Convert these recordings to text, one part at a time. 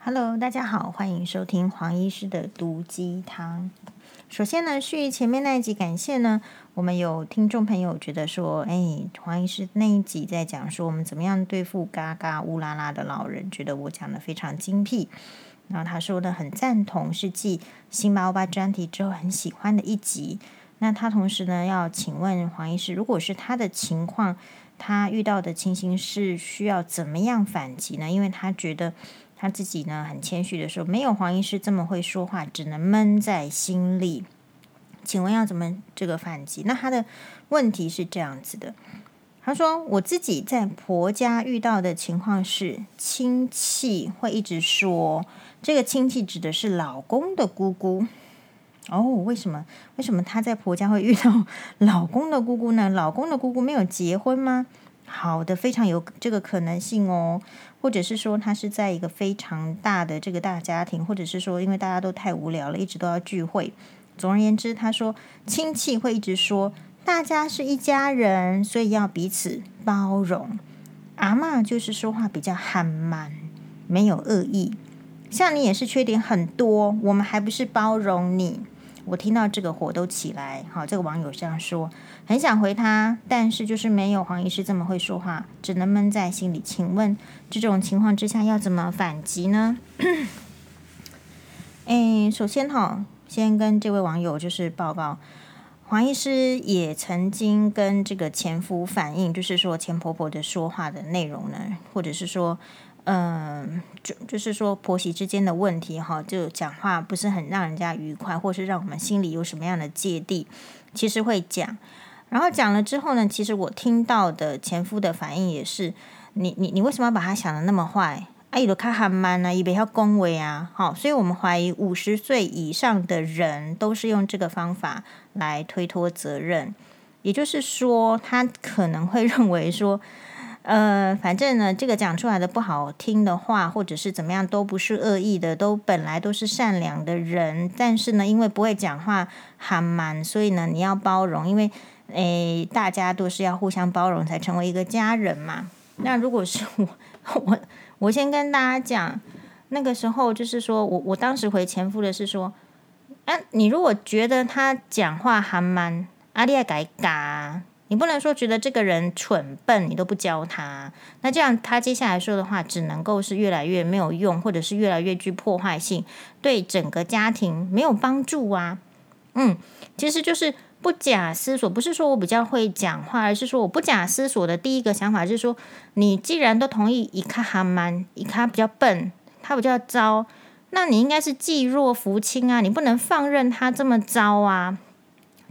Hello，大家好，欢迎收听黄医师的毒鸡汤。首先呢，续前面那一集，感谢呢，我们有听众朋友觉得说，哎，黄医师那一集在讲说我们怎么样对付嘎嘎乌拉拉的老人，觉得我讲的非常精辟。然后他说的很赞同，是继辛巴欧巴专题之后很喜欢的一集。那他同时呢，要请问黄医师，如果是他的情况，他遇到的情形是需要怎么样反击呢？因为他觉得。他自己呢，很谦虚的说：“没有黄医师这么会说话，只能闷在心里。”请问要怎么这个反击？那他的问题是这样子的：他说：“我自己在婆家遇到的情况是，亲戚会一直说，这个亲戚指的是老公的姑姑。哦，为什么？为什么他在婆家会遇到 老公的姑姑呢？老公的姑姑没有结婚吗？”好的，非常有这个可能性哦，或者是说他是在一个非常大的这个大家庭，或者是说因为大家都太无聊了，一直都要聚会。总而言之，他说亲戚会一直说大家是一家人，所以要彼此包容。阿嬷就是说话比较憨蛮，没有恶意。像你也是缺点很多，我们还不是包容你。我听到这个火都起来，好，这个网友这样说，很想回他，但是就是没有黄医师这么会说话，只能闷在心里。请问这种情况之下要怎么反击呢？诶，首先哈，先跟这位网友就是报告，黄医师也曾经跟这个前夫反映，就是说前婆婆的说话的内容呢，或者是说。嗯，就就是说婆媳之间的问题哈，就讲话不是很让人家愉快，或是让我们心里有什么样的芥蒂，其实会讲。然后讲了之后呢，其实我听到的前夫的反应也是，你你你为什么要把他想的那么坏？哎，都看还慢呢，以为要恭维啊，好，所以我们怀疑五十岁以上的人都是用这个方法来推脱责任，也就是说，他可能会认为说。呃，反正呢，这个讲出来的不好听的话，或者是怎么样，都不是恶意的，都本来都是善良的人。但是呢，因为不会讲话，还蛮，所以呢，你要包容，因为诶，大家都是要互相包容才成为一个家人嘛。那如果是我，我我先跟大家讲，那个时候就是说我我当时回前夫的是说，啊，你如果觉得他讲话还蛮，阿丽爱改嘎。你不能说觉得这个人蠢笨，你都不教他，那这样他接下来说的话只能够是越来越没有用，或者是越来越具破坏性，对整个家庭没有帮助啊。嗯，其实就是不假思索，不是说我比较会讲话，而是说我不假思索的第一个想法就是说，你既然都同意，伊卡哈曼伊卡比较笨，他比较糟，那你应该是济弱扶倾啊，你不能放任他这么糟啊。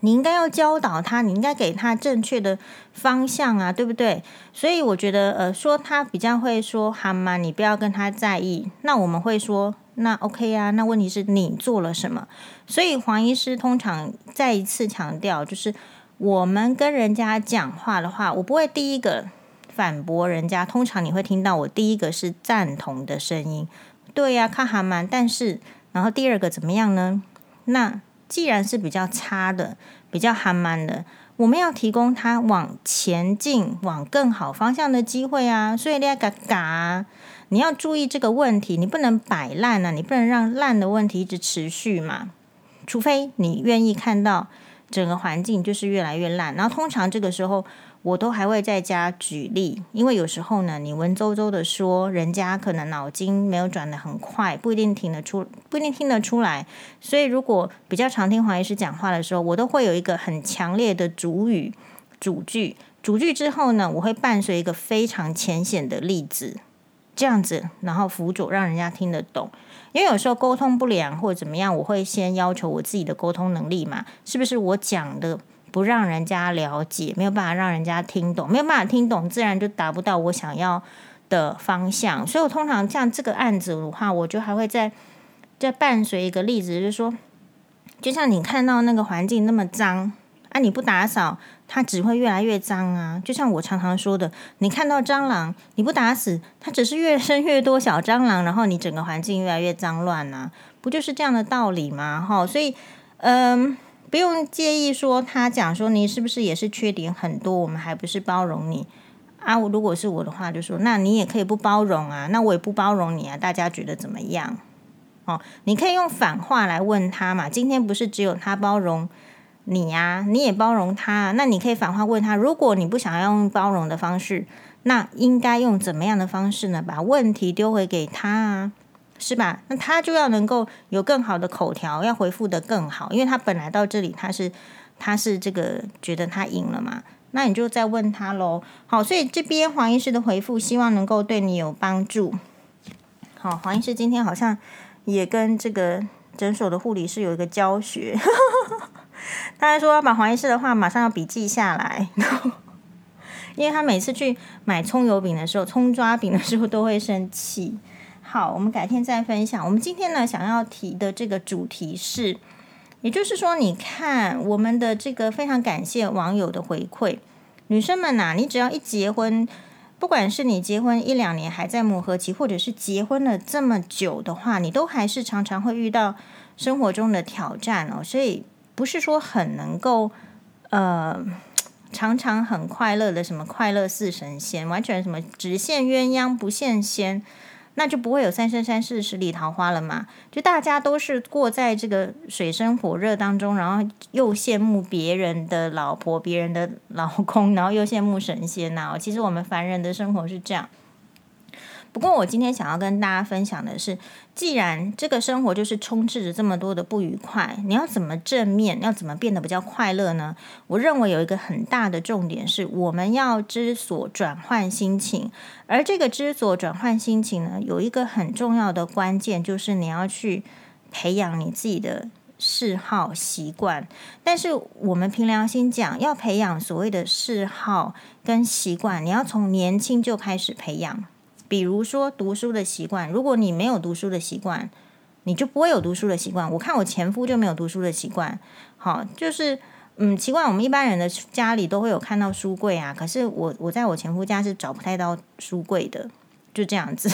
你应该要教导他，你应该给他正确的方向啊，对不对？所以我觉得，呃，说他比较会说好吗？你不要跟他在意。那我们会说，那 OK 啊。那问题是你做了什么？所以黄医师通常再一次强调，就是我们跟人家讲话的话，我不会第一个反驳人家。通常你会听到我第一个是赞同的声音，对呀，看还蛮。但是，然后第二个怎么样呢？那。既然是比较差的、比较寒慢的，我们要提供他往前进、往更好方向的机会啊！所以你要嘎嘎，你要注意这个问题，你不能摆烂啊，你不能让烂的问题一直持续嘛，除非你愿意看到整个环境就是越来越烂，然后通常这个时候。我都还会在家举例，因为有时候呢，你文绉绉的说，人家可能脑筋没有转得很快，不一定听得出，不一定听得出来。所以，如果比较常听黄医师讲话的时候，我都会有一个很强烈的主语、主句、主句之后呢，我会伴随一个非常浅显的例子，这样子，然后辅佐让人家听得懂。因为有时候沟通不良或者怎么样，我会先要求我自己的沟通能力嘛，是不是我讲的？不让人家了解，没有办法让人家听懂，没有办法听懂，自然就达不到我想要的方向。所以我通常像这个案子的话，我就还会再再伴随一个例子，就是说，就像你看到那个环境那么脏啊，你不打扫，它只会越来越脏啊。就像我常常说的，你看到蟑螂，你不打死，它只是越生越多小蟑螂，然后你整个环境越来越脏乱啊，不就是这样的道理吗？哈，所以，嗯。不用介意说他讲说你是不是也是缺点很多，我们还不是包容你啊，如果是我的话，就说那你也可以不包容啊，那我也不包容你啊，大家觉得怎么样？哦，你可以用反话来问他嘛。今天不是只有他包容你呀，你也包容他，那你可以反话问他，如果你不想要用包容的方式，那应该用怎么样的方式呢？把问题丢回给他啊，是吧？那他就要能够有更好的口条，要回复得更好，因为他本来到这里他是他是这个觉得他赢了嘛。那你就再问他喽。好，所以这边黄医师的回复，希望能够对你有帮助。好，黄医师今天好像也跟这个诊所的护理师有一个教学。他还说要把黄医师的话马上要笔记下来，因为他每次去买葱油饼的时候、葱抓饼的时候都会生气。好，我们改天再分享。我们今天呢，想要提的这个主题是。也就是说，你看我们的这个非常感谢网友的回馈，女生们呐、你只要一结婚，不管是你结婚一两年还在磨合期，或者是结婚了这么久的话，你都还是常常会遇到生活中的挑战哦。所以不是说很能够呃常常很快乐的什么快乐似神仙，完全什么只羡鸳鸯不羡仙。那就不会有三生三世十里桃花了嘛？就大家都是过在这个水深火热当中，然后又羡慕别人的老婆、别人的老公，然后又羡慕神仙呐、其实我们凡人的生活是这样。不过，我今天想要跟大家分享的是，既然这个生活就是充斥着这么多的不愉快，你要怎么正面，要怎么变得比较快乐呢？我认为有一个很大的重点是，我们要知所转换心情。而这个知所转换心情呢，有一个很重要的关键，就是你要去培养你自己的嗜好习惯。但是我们凭良心讲，要培养所谓的嗜好跟习惯，你要从年轻就开始培养。比如说读书的习惯，如果你没有读书的习惯，你就不会有读书的习惯。我看我前夫就没有读书的习惯，好，就是嗯，奇怪，我们一般人的家里都会有看到书柜啊，可是我我在我前夫家是找不太到书柜的，就这样子。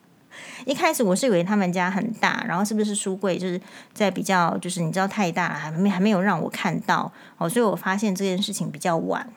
一开始我是以为他们家很大，然后是不是书柜就是在比较，就是你知道太大了，还没还没有让我看到，哦，所以我发现这件事情比较晚。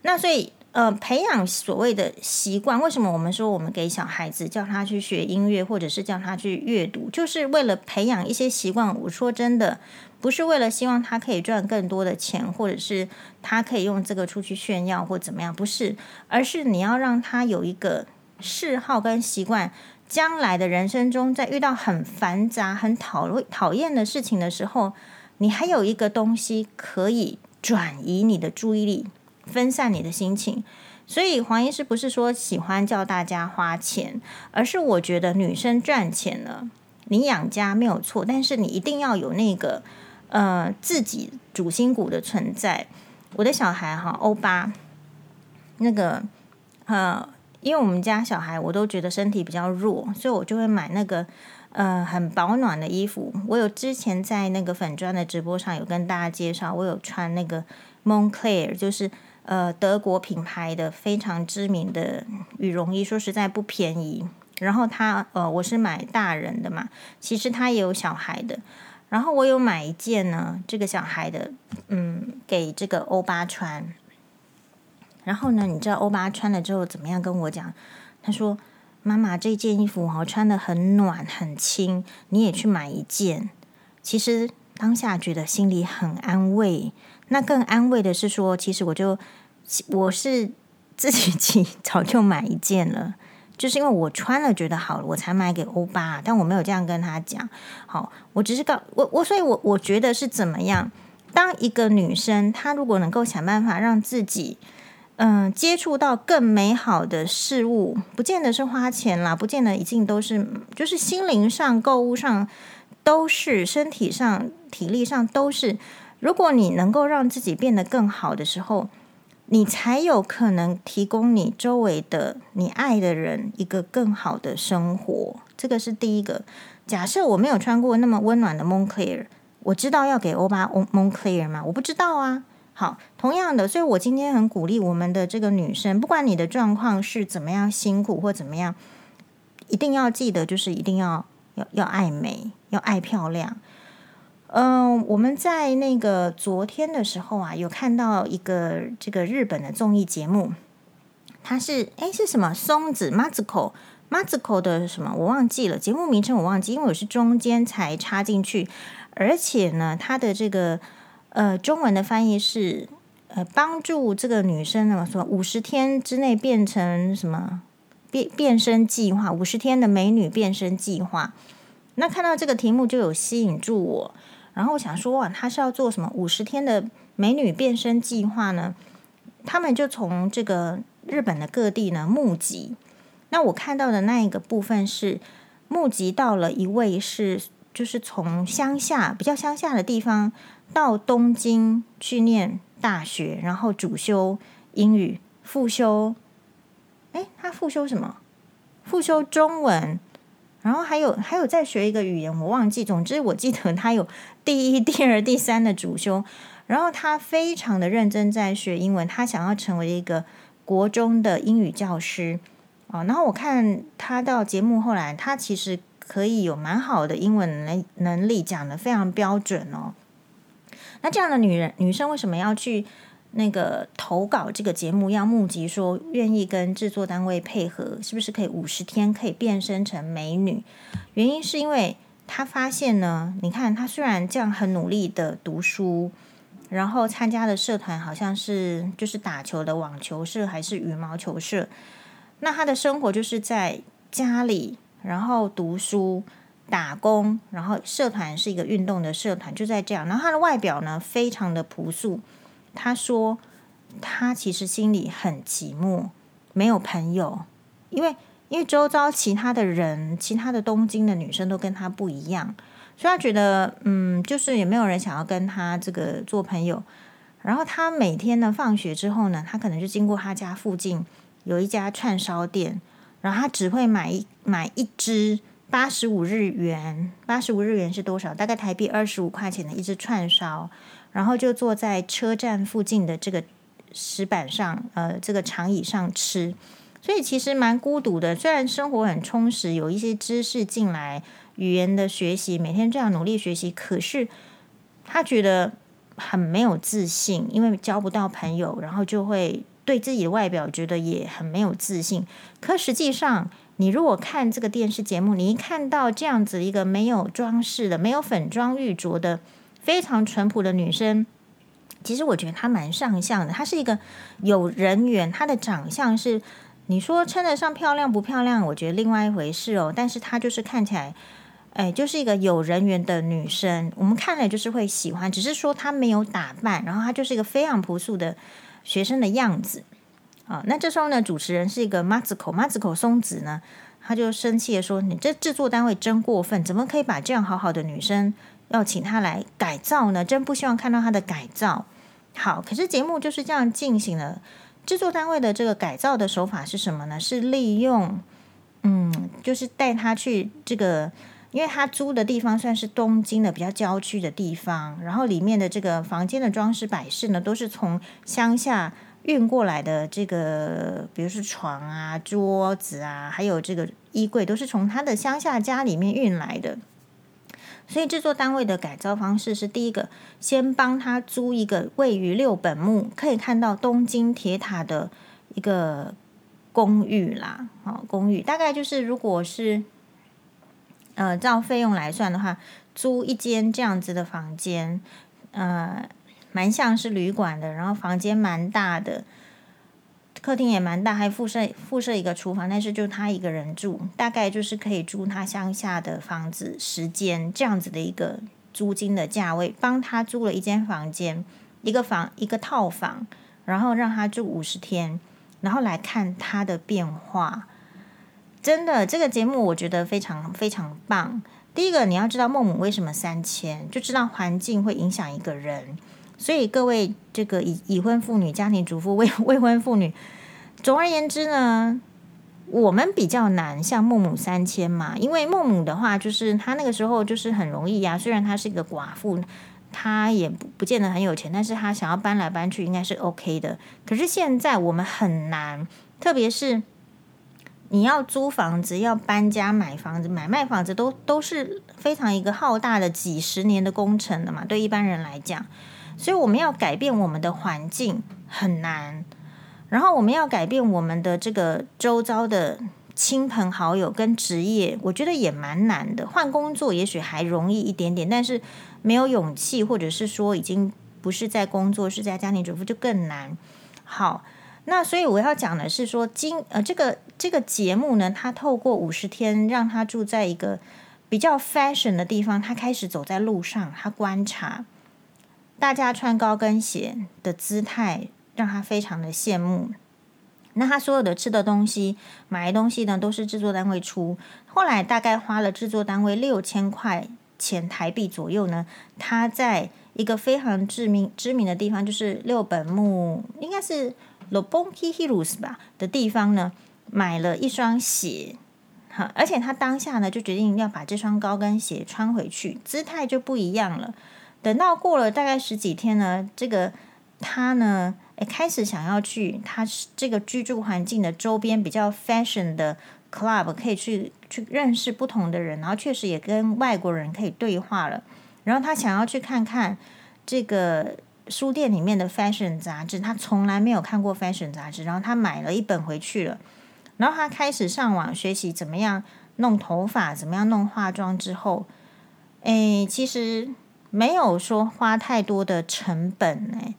那所以。呃，培养所谓的习惯，为什么我们说我们给小孩子叫他去学音乐，或者是叫他去阅读，就是为了培养一些习惯。我说真的，不是为了希望他可以赚更多的钱，或者是他可以用这个出去炫耀或怎么样，不是，而是你要让他有一个嗜好跟习惯，将来的人生中，在遇到很繁杂、很讨讨厌的事情的时候，你还有一个东西可以转移你的注意力。分散你的心情，所以黄医师不是说喜欢叫大家花钱，而是我觉得女生赚钱了，你养家没有错，但是你一定要有那个呃自己主心骨的存在。我的小孩哈欧巴，那个呃，因为我们家小孩我都觉得身体比较弱，所以我就会买那个呃很保暖的衣服。我有之前在那个粉砖的直播上有跟大家介绍，我有穿那个 Moncler，就是。呃，德国品牌的非常知名的羽绒衣，说实在不便宜。然后他，呃，我是买大人的嘛，其实他也有小孩的。然后我有买一件呢，这个小孩的，嗯，给这个欧巴穿。然后呢，你知道欧巴穿了之后怎么样？跟我讲，他说：“妈妈，这件衣服哈穿得很暖很轻，你也去买一件。”其实当下觉得心里很安慰。那更安慰的是说，其实我就我是自己 起早就买一件了，就是因为我穿了觉得好了，我才买给欧巴。但我没有这样跟他讲，好，我只是告我我，所以我我觉得是怎么样？当一个女生她如果能够想办法让自己嗯、接触到更美好的事物，不见得是花钱啦，不见得一定都是，就是心灵上、购物上都是，身体上、体力上都是。如果你能够让自己变得更好的时候，你才有可能提供你周围的你爱的人一个更好的生活。这个是第一个。假设我没有穿过那么温暖的 Moncler，我知道要给欧巴 Moncler 吗？我不知道啊。好，同样的，所以我今天很鼓励我们的这个女生，不管你的状况是怎么样辛苦或怎么样，一定要记得，就是一定要要要爱美，要爱漂亮。嗯、我们在那个昨天的时候啊，有看到一个这个日本的综艺节目，它是哎是什么？松子 Mazuko Mazuko 的什么？我忘记了，节目名称我忘记，因为我是中间才插进去，而且呢，他的这个呃中文的翻译是呃帮助这个女生呢说五十天之内变成什么变变身计划，五十天的美女变身计划。那看到这个题目就有吸引住我，然后我想说哇，他是要做什么五十天的美女变身计划呢？他们就从这个。日本的各地呢，募集，那我看到的那一个部分是募集到了一位是，就是从乡下比较乡下的地方到东京去念大学，然后主修英语，副修，诶，他副修什么？副修中文，然后还有还有再学一个语言，我忘记。总之我记得他有第一、第二、第三的主修，然后他非常的认真在学英文，他想要成为一个。国中的英语教师哦，然后我看他到节目后来，他其实可以有蛮好的英文能能力，讲得非常标准哦。那这样的女人女生为什么要去那个投稿这个节目？要募集说愿意跟制作单位配合，是不是可以五十天可以变身成美女？原因是因为她发现呢，你看她虽然这样很努力的读书。然后参加的社团好像是就是打球的网球社还是羽毛球社，那他的生活就是在家里，然后读书、打工，然后社团是一个运动的社团，就在这样。然后他的外表呢，非常的朴素。他说他其实心里很寂寞，没有朋友，因为因为周遭其他的人，其他的东京的女生都跟他不一样。所以他觉得，嗯，就是也没有人想要跟他这个做朋友。然后他每天呢，放学之后呢，他可能就经过他家附近有一家串烧店，然后他只会买一买一只八十五日元，八十五日元是多少？大概台币二十五块钱的一只串烧，然后就坐在车站附近的这个石板上，呃，这个长椅上吃。所以其实蛮孤独的，虽然生活很充实，有一些知识进来。语言的学习，每天这样努力学习，可是他觉得很没有自信，因为交不到朋友，然后就会对自己的外表觉得也很没有自信。可实际上，你如果看这个电视节目，你一看到这样子一个没有装饰的、没有粉妆玉琢的、非常淳朴的女生，其实我觉得她蛮上相的。她是一个有人缘，她的长相是你说称得上漂亮不漂亮，我觉得另外一回事哦。但是她就是看起来。哎，就是一个有人缘的女生，我们看了就是会喜欢。只是说她没有打扮，然后她就是一个非常朴素的学生的样子。啊，那这时候呢，主持人是一个马子口马子口松子呢，他就生气的说：“你这制作单位真过分，怎么可以把这样好好的女生要请他来改造呢？真不希望看到他的改造。”好，可是节目就是这样进行了。制作单位的这个改造的手法是什么呢？是利用，嗯，就是带他去这个。因为他租的地方算是东京的比较郊区的地方，然后里面的这个房间的装饰摆饰呢，都是从乡下运过来的。这个，比如说床啊、桌子啊，还有这个衣柜，都是从他的乡下家里面运来的。所以制作单位的改造方式是：第一个，先帮他租一个位于六本木，可以看到东京铁塔的一个公寓啦。好，公寓大概就是如果是。呃，照费用来算的话，租一间这样子的房间，呃，蛮像是旅馆的。然后房间蛮大的，客厅也蛮大，还附设附设一个厨房。但是就他一个人住，大概就是可以租他乡下的房子十间这样子的一个租金的价位，帮他租了一间房间，一个房一个套房，然后让他住五十天，然后来看他的变化。真的，这个节目我觉得非常非常棒。第一个，你要知道孟母为什么三千，就知道环境会影响一个人。所以各位这个已已婚妇女、家庭主妇、未 未婚妇女，总而言之呢，我们比较难像孟母三迁嘛。因为孟母的话，就是她那个时候就是很容易呀、啊。虽然她是一个寡妇，她也不不见得很有钱，但是她想要搬来搬去应该是 OK 的。可是现在我们很难，特别是。你要租房子，要搬家、买房子、买卖房子，都都是非常一个浩大的几十年的工程的嘛。对一般人来讲，所以我们要改变我们的环境很难。然后我们要改变我们的这个周遭的亲朋好友跟职业，我觉得也蛮难的。换工作也许还容易一点点，但是没有勇气，或者是说已经不是在工作，是在家庭主妇，就更难。好，那所以我要讲的是说，今呃这个这个节目呢，他透过五十天，让他住在一个比较 fashion 的地方，他开始走在路上，他观察大家穿高跟鞋的姿态，让他非常的羡慕。那他所有的吃的东西、买的东西呢，都是制作单位出。后来大概花了制作单位六千块钱台币左右呢。他在一个非常知名知名的地方，就是六本木，应该是 Roppongi Hills 吧的地方呢，买了一双鞋。哈，而且他当下呢，就决定要把这双高跟鞋穿回去，姿态就不一样了。等到过了大概十几天呢，这个他呢。诶，开始想要去他这个居住环境的周边比较 fashion 的 club，可以去去认识不同的人，然后确实也跟外国人可以对话了。然后他想要去看看这个书店里面的 fashion 杂志，他从来没有看过 fashion 杂志，然后他买了一本回去了。然后他开始上网学习怎么样弄头发，怎么样弄化妆之后，诶，其实没有说花太多的成本诶。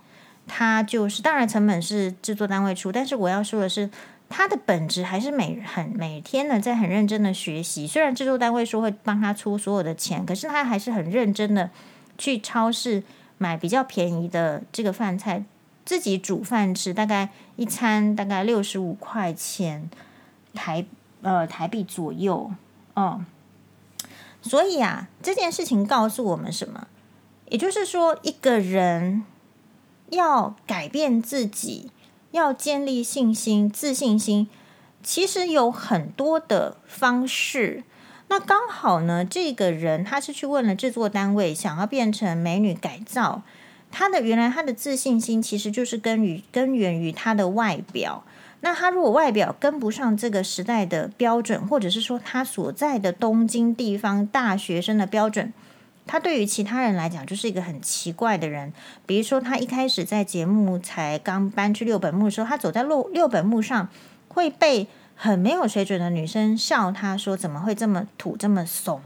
他就是，当然成本是制作单位出，但是我要说的是，他的本质还是每很每天呢在很认真的学习。虽然制作单位说会帮他出所有的钱，可是他还是很认真的去超市买比较便宜的这个饭菜，自己煮饭吃，大概一餐大概六十五块钱台呃台币左右，嗯。所以啊，这件事情告诉我们什么？也就是说，一个人。要改变自己，要建立信心、自信心，其实有很多的方式。那刚好呢，这个人他是去问了制作单位，想要变成美女改造。他的原来他的自信心其实就是根于根源于他的外表。那他如果外表跟不上这个时代的标准，或者是说他所在的东京地方大学生的标准。他对于其他人来讲就是一个很奇怪的人，比如说他一开始在节目才刚搬去六本木的时候，他走在六六本木上会被很没有水准的女生笑，他说怎么会这么土这么怂？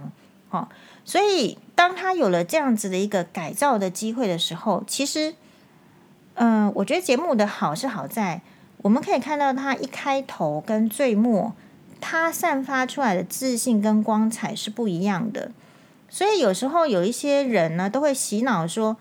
哦，所以当他有了这样子的一个改造的机会的时候，其实，嗯、我觉得节目的好是好在我们可以看到他一开头跟最末，他散发出来的自信跟光彩是不一样的。所以有时候有一些人呢，都会洗脑说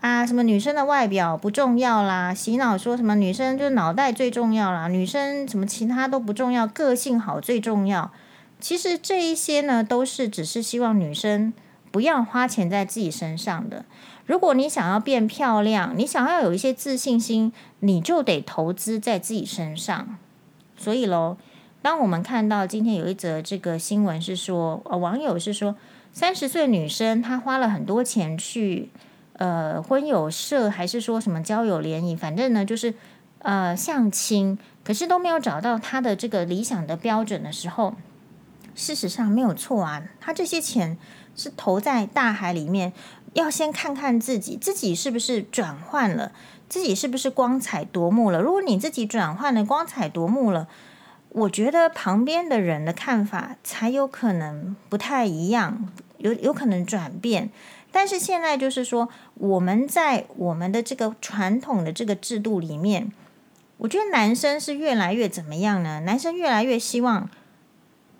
啊，什么女生的外表不重要啦，洗脑说什么女生就脑袋最重要啦，女生什么其他都不重要，个性好最重要。其实这一些呢，都是只是希望女生不要花钱在自己身上的。如果你想要变漂亮，你想要有一些自信心，你就得投资在自己身上。所以喽，当我们看到今天有一则这个新闻是说，呃，网友是说。三十岁女生，她花了很多钱去，呃，婚友社还是说什么交友联谊，反正呢就是，呃，相亲，可是都没有找到她的这个理想的标准的时候，事实上没有错啊，她这些钱是投在大海里面，要先看看自己，自己是不是转换了，自己是不是光彩夺目了。如果你自己转换了，光彩夺目了。我觉得旁边的人的看法才有可能不太一样，有有可能转变。但是现在就是说，我们在我们的这个传统的这个制度里面，我觉得男生是越来越怎么样呢？男生越来越希望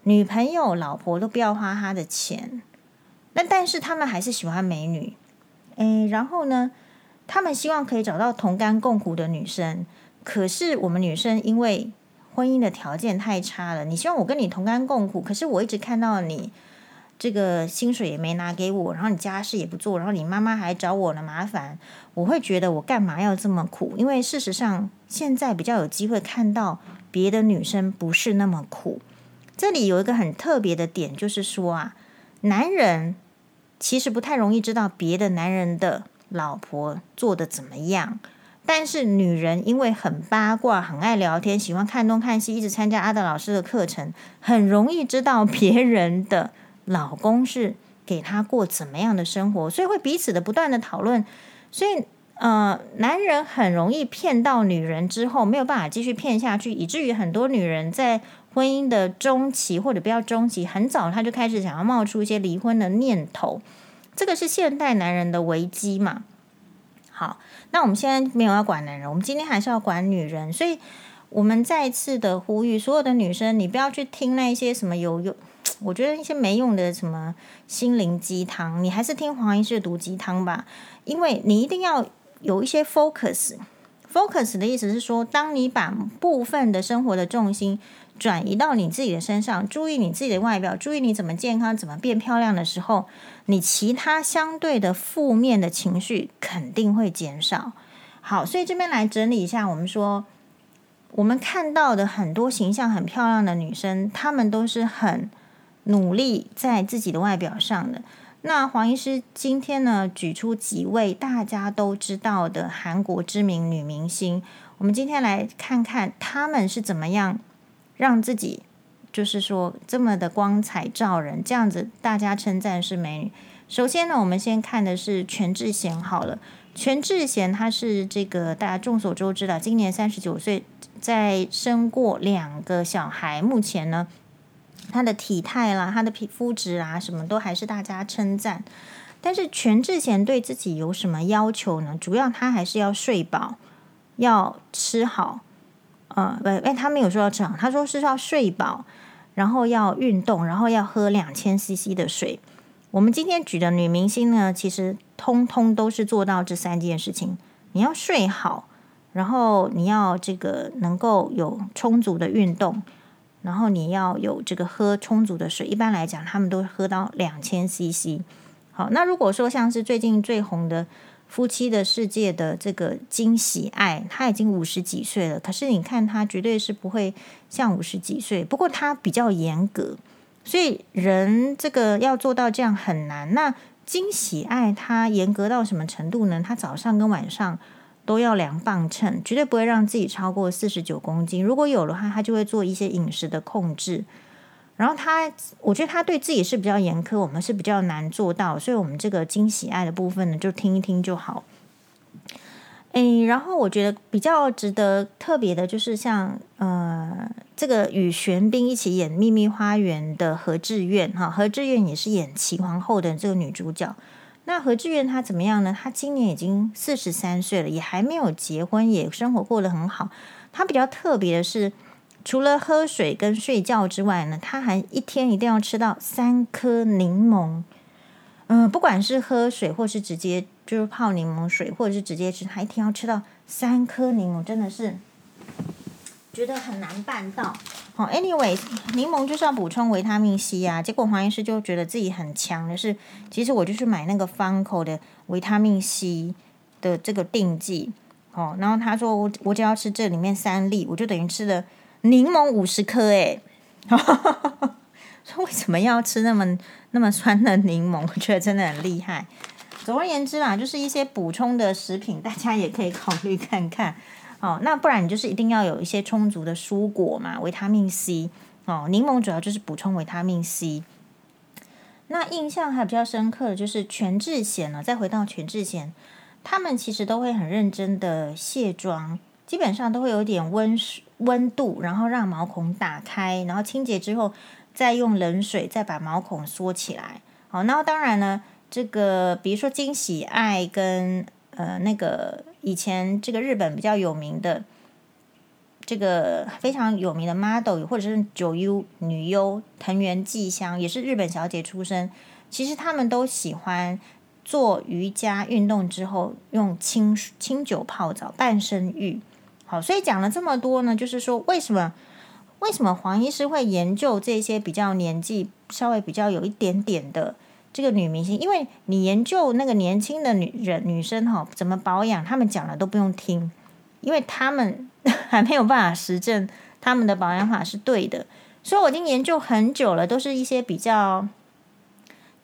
女朋友、老婆都不要花他的钱，那但是他们还是喜欢美女，诶，然后呢，他们希望可以找到同甘共苦的女生。可是我们女生因为婚姻的条件太差了，你希望我跟你同甘共苦，可是我一直看到你这个薪水也没拿给我，然后你家事也不做，然后你妈妈还找我的麻烦，我会觉得我干嘛要这么苦？因为事实上现在比较有机会看到别的女生不是那么苦。这里有一个很特别的点，就是说啊，男人其实不太容易知道别的男人的老婆做的怎么样。但是女人因为很八卦，很爱聊天，喜欢看东看西，一直参加阿德老师的课程，很容易知道别人的老公是给她过怎么样的生活，所以会彼此的不断的讨论。所以，呃，男人很容易骗到女人之后，没有办法继续骗下去，以至于很多女人在婚姻的中期或者不要中期，很早他就开始想要冒出一些离婚的念头。这个是现代男人的危机嘛？好，那我们现在没有要管男人，我们今天还是要管女人，所以我们再次的呼吁所有的女生，你不要去听那些什么有有，我觉得一些没用的什么心灵鸡汤，你还是听黄医师的毒鸡汤吧，因为你一定要。有一些 focus，focus 的意思是说，当你把部分的生活的重心转移到你自己的身上，注意你自己的外表，注意你怎么健康、怎么变漂亮的时候，你其他相对的负面的情绪肯定会减少。好，所以这边来整理一下，我们说我们看到的很多形象很漂亮的女生，她们都是很努力在自己的外表上的。那黄医师今天呢，举出几位大家都知道的韩国知名女明星，我们今天来看看她们是怎么样让自己，就是说这么的光彩照人，这样子大家称赞是美女。首先呢，我们先看的是全智贤好了，全智贤她是这个大家众所周知的，今年三十九岁，在生过两个小孩，目前呢。他的体态啦，他的皮肤质啊，什么都还是大家称赞。但是全智贤对自己有什么要求呢？主要他还是要睡饱，要吃好。呃，不，哎，他没有说要吃好，他说是要睡饱，然后要运动，然后要喝两千 CC 的水。我们今天举的女明星呢，其实通通都是做到这三件事情。你要睡好，然后你要这个能够有充足的运动。然后你要有这个喝充足的水，一般来讲，他们都喝到两千 CC。好，那如果说像是最近最红的《夫妻的世界》的这个金喜爱，他已经五十几岁了，可是你看他绝对是不会像五十几岁。不过他比较严格，所以人这个要做到这样很难。那金喜爱他严格到什么程度呢？他早上跟晚上。都要量磅秤，绝对不会让自己超过四十九公斤。如果有的话，他就会做一些饮食的控制。然后他，我觉得他对自己是比较严苛，我们是比较难做到。所以，我们这个惊喜爱的部分呢，就听一听就好。诶，然后我觉得比较值得特别的，就是像呃，这个与玄彬一起演《秘密花园》的何志远哈，何志远也是演齐皇后的这个女主角。那何志远他怎么样呢？他今年已经四十三岁了，也还没有结婚，也生活过得很好。他比较特别的是，除了喝水跟睡觉之外呢，他还一天一定要吃到三颗柠檬。嗯、不管是喝水，或是直接就是泡柠檬水，或者是直接吃，他一天要吃到三颗柠檬，真的是觉得很难办到。好，anyway，柠檬就是要补充维他命 C 啊。结果黄医师就觉得自己很强的是，其实我就去买那个方口的维他命 C 的这个定剂。哦，然后他说我我只要吃这里面三粒，我就等于吃了柠檬五十颗诶。说为什么要吃那么那么酸的柠檬？我觉得真的很厉害。总而言之啦，就是一些补充的食品，大家也可以考虑看看。哦，那不然你就是一定要有一些充足的蔬果嘛，维他命 C 哦，柠檬主要就是补充维他命 C。那印象还比较深刻的就是全智贤呢，再回到全智贤，他们其实都会很认真的卸妆，基本上都会有点温温度，然后让毛孔打开，然后清洁之后再用冷水再把毛孔缩起来。好，那当然呢，这个比如说金喜爱跟呃那个。以前这个日本比较有名的，这个非常有名的 model 或者是九优女优藤原纪香，也是日本小姐出身。其实他们都喜欢做瑜伽运动之后用清清酒泡澡半身浴。好，所以讲了这么多呢，就是说为什么为什么黄医师会研究这些比较年纪稍微比较有一点点的。这个女明星，因为你研究那个年轻的女人女生哈，怎么保养，他们讲了都不用听，因为他们还没有办法实证他们的保养法是对的。所以我已经研究很久了，都是一些比较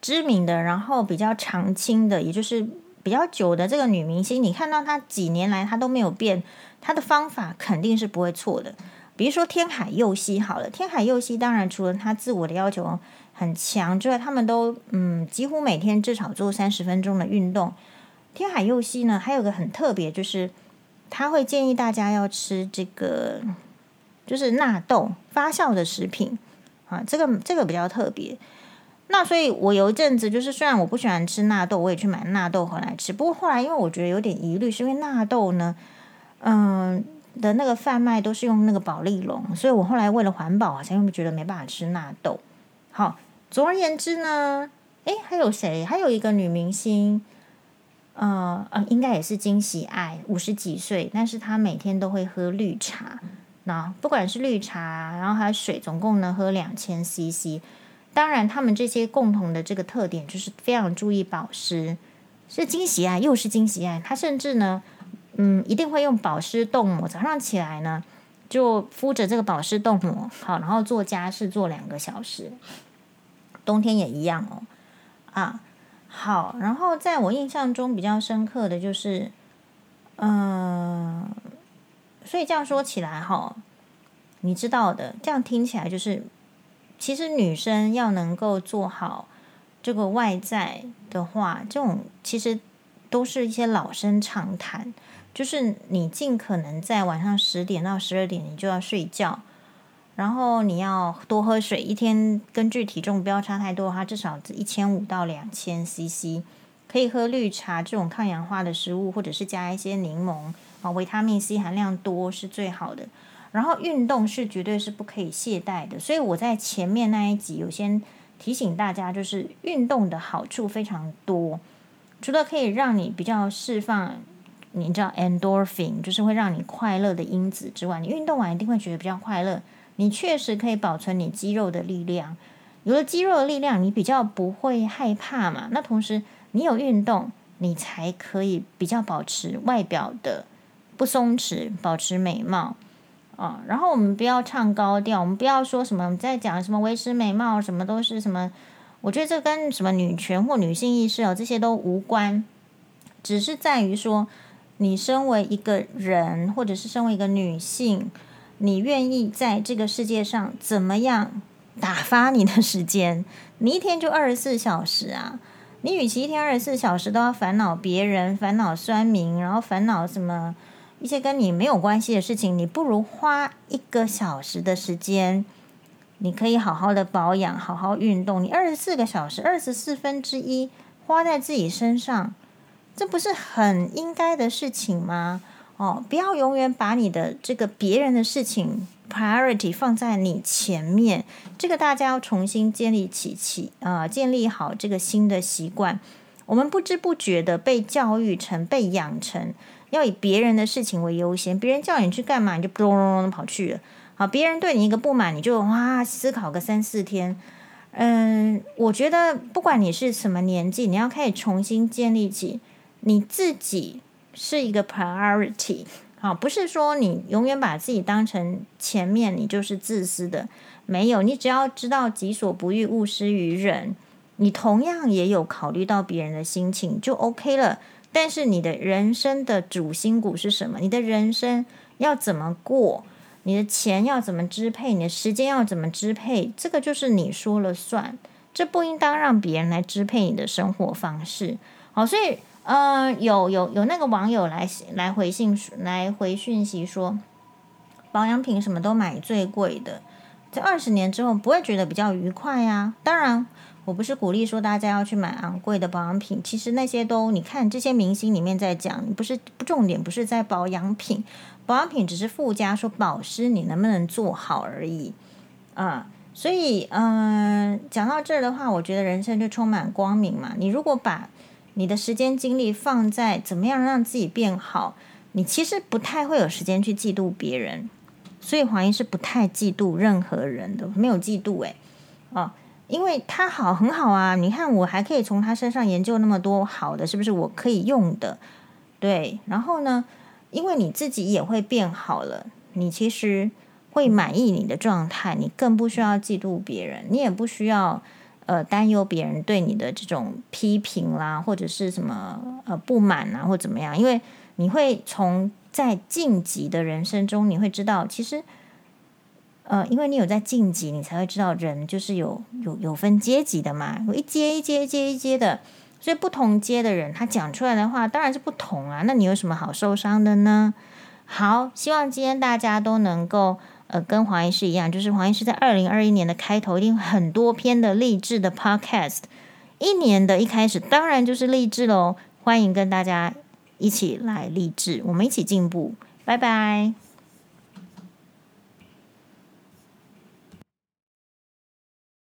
知名的，然后比较常青的，也就是比较久的这个女明星。你看到她几年来她都没有变，她的方法肯定是不会错的。比如说天海佑希好了，天海佑希当然除了她自我的要求。很强之外，他们都嗯几乎每天至少做三十分钟的运动。天海佑希呢，还有个很特别，就是他会建议大家要吃这个，就是纳豆发酵的食品啊，这个这个比较特别。那所以，我有一阵子就是，虽然我不喜欢吃纳豆，我也去买纳豆回来吃。不过后来，因为我觉得有点疑虑，是因为纳豆呢，嗯的那个贩卖都是用那个保利龙，所以我后来为了环保，好像又觉得没办法吃纳豆。好，总而言之呢，诶，还有谁？还有一个女明星，呃呃，应该也是金喜爱，五十几岁，但是她每天都会喝绿茶。那不管是绿茶，然后还有水，总共呢喝两千 CC。当然，他们这些共同的这个特点就是非常注意保湿，是金喜爱，又是金喜爱。她甚至呢，嗯，一定会用保湿冻膜，早上起来呢就敷着这个保湿冻膜，好，然后做家事做两个小时，冬天也一样哦。啊，好，然后在我印象中比较深刻的就是，嗯，所以这样说起来哈，你知道的，这样听起来就是。其实女生要能够做好这个外在的话，这种其实都是一些老生常谈。就是你尽可能在晚上十点到十二点，你就要睡觉，然后你要多喝水，一天根据体重不要差太多，它至少一千五到两千 CC。可以喝绿茶这种抗氧化的食物，或者是加一些柠檬啊，维他命 C 含量多是最好的。然后运动是绝对是不可以懈怠的，所以我在前面那一集有先提醒大家，就是运动的好处非常多，除了可以让你比较释放，你知道 endorphin，就是会让你快乐的因子之外，你运动完一定会觉得比较快乐。你确实可以保存你肌肉的力量，有了肌肉的力量，你比较不会害怕嘛。那同时你有运动，你才可以比较保持外表的不松弛，保持美貌。啊、然后我们不要唱高调，我们不要说什么我们在讲什么维持美貌，什么都是什么。我觉得这跟什么女权或女性意识哦，这些都无关，只是在于说，你身为一个人，或者是身为一个女性，你愿意在这个世界上怎么样打发你的时间？你一天就二十四小时啊，你与其一天二十四小时都要烦恼别人，烦恼酸民，然后烦恼什么？一些跟你没有关系的事情，你不如花一个小时的时间，你可以好好的保养，好好运动。你二十四个小时，二十四分之一花在自己身上，这不是很应该的事情吗？哦，不要永远把你的这个别人的事情 priority 放在你前面。这个大家要重新建立起起啊、建立好这个新的习惯。我们不知不觉的被教育成，被养成。要以别人的事情为优先，别人叫你去干嘛，你就咚咚咚跑去了。好，别人对你一个不满，你就哇思考个三四天。嗯，我觉得不管你是什么年纪，你要开始重新建立起你自己是一个 priority。好，不是说你永远把自己当成前面，你就是自私的。没有，你只要知道己所不欲，勿施于人，你同样也有考虑到别人的心情，就 OK 了。但是你的人生的主心骨是什么？你的人生要怎么过？你的钱要怎么支配？你的时间要怎么支配？这个就是你说了算，这不应当让别人来支配你的生活方式。好，所以，呃，有有有那个网友来来回信来回讯息说，保养品什么都买最贵的，在二十年之后不会觉得比较愉快呀？当然。我不是鼓励说大家要去买昂贵的保养品，其实那些都你看这些明星里面在讲，不是不重点，不是在保养品，保养品只是附加说保湿你能不能做好而已啊。所以嗯、讲到这儿的话，我觉得人生就充满光明嘛。你如果把你的时间精力放在怎么样让自己变好，你其实不太会有时间去嫉妒别人。所以黄医师不太嫉妒任何人的，没有嫉妒诶。啊。因为他好很好啊，你看我还可以从他身上研究那么多好的，是不是我可以用的？对，然后呢，因为你自己也会变好了，你其实会满意你的状态，你更不需要嫉妒别人，你也不需要呃担忧别人对你的这种批评啦，或者是什么呃不满啊，或怎么样，因为你会从在晋级的人生中，你会知道其实。呃，因为你有在晋级，你才会知道人就是有有有分阶级的嘛，有一阶一阶一阶一阶的，所以不同阶的人，他讲出来的话当然是不同啊。那你有什么好受伤的呢？好，希望今天大家都能够呃跟黄医师一样，就是黄医师在二零二一年的开头一定很多篇的励志的 podcast，一年的一开始当然就是励志喽。欢迎跟大家一起来励志，我们一起进步。拜拜。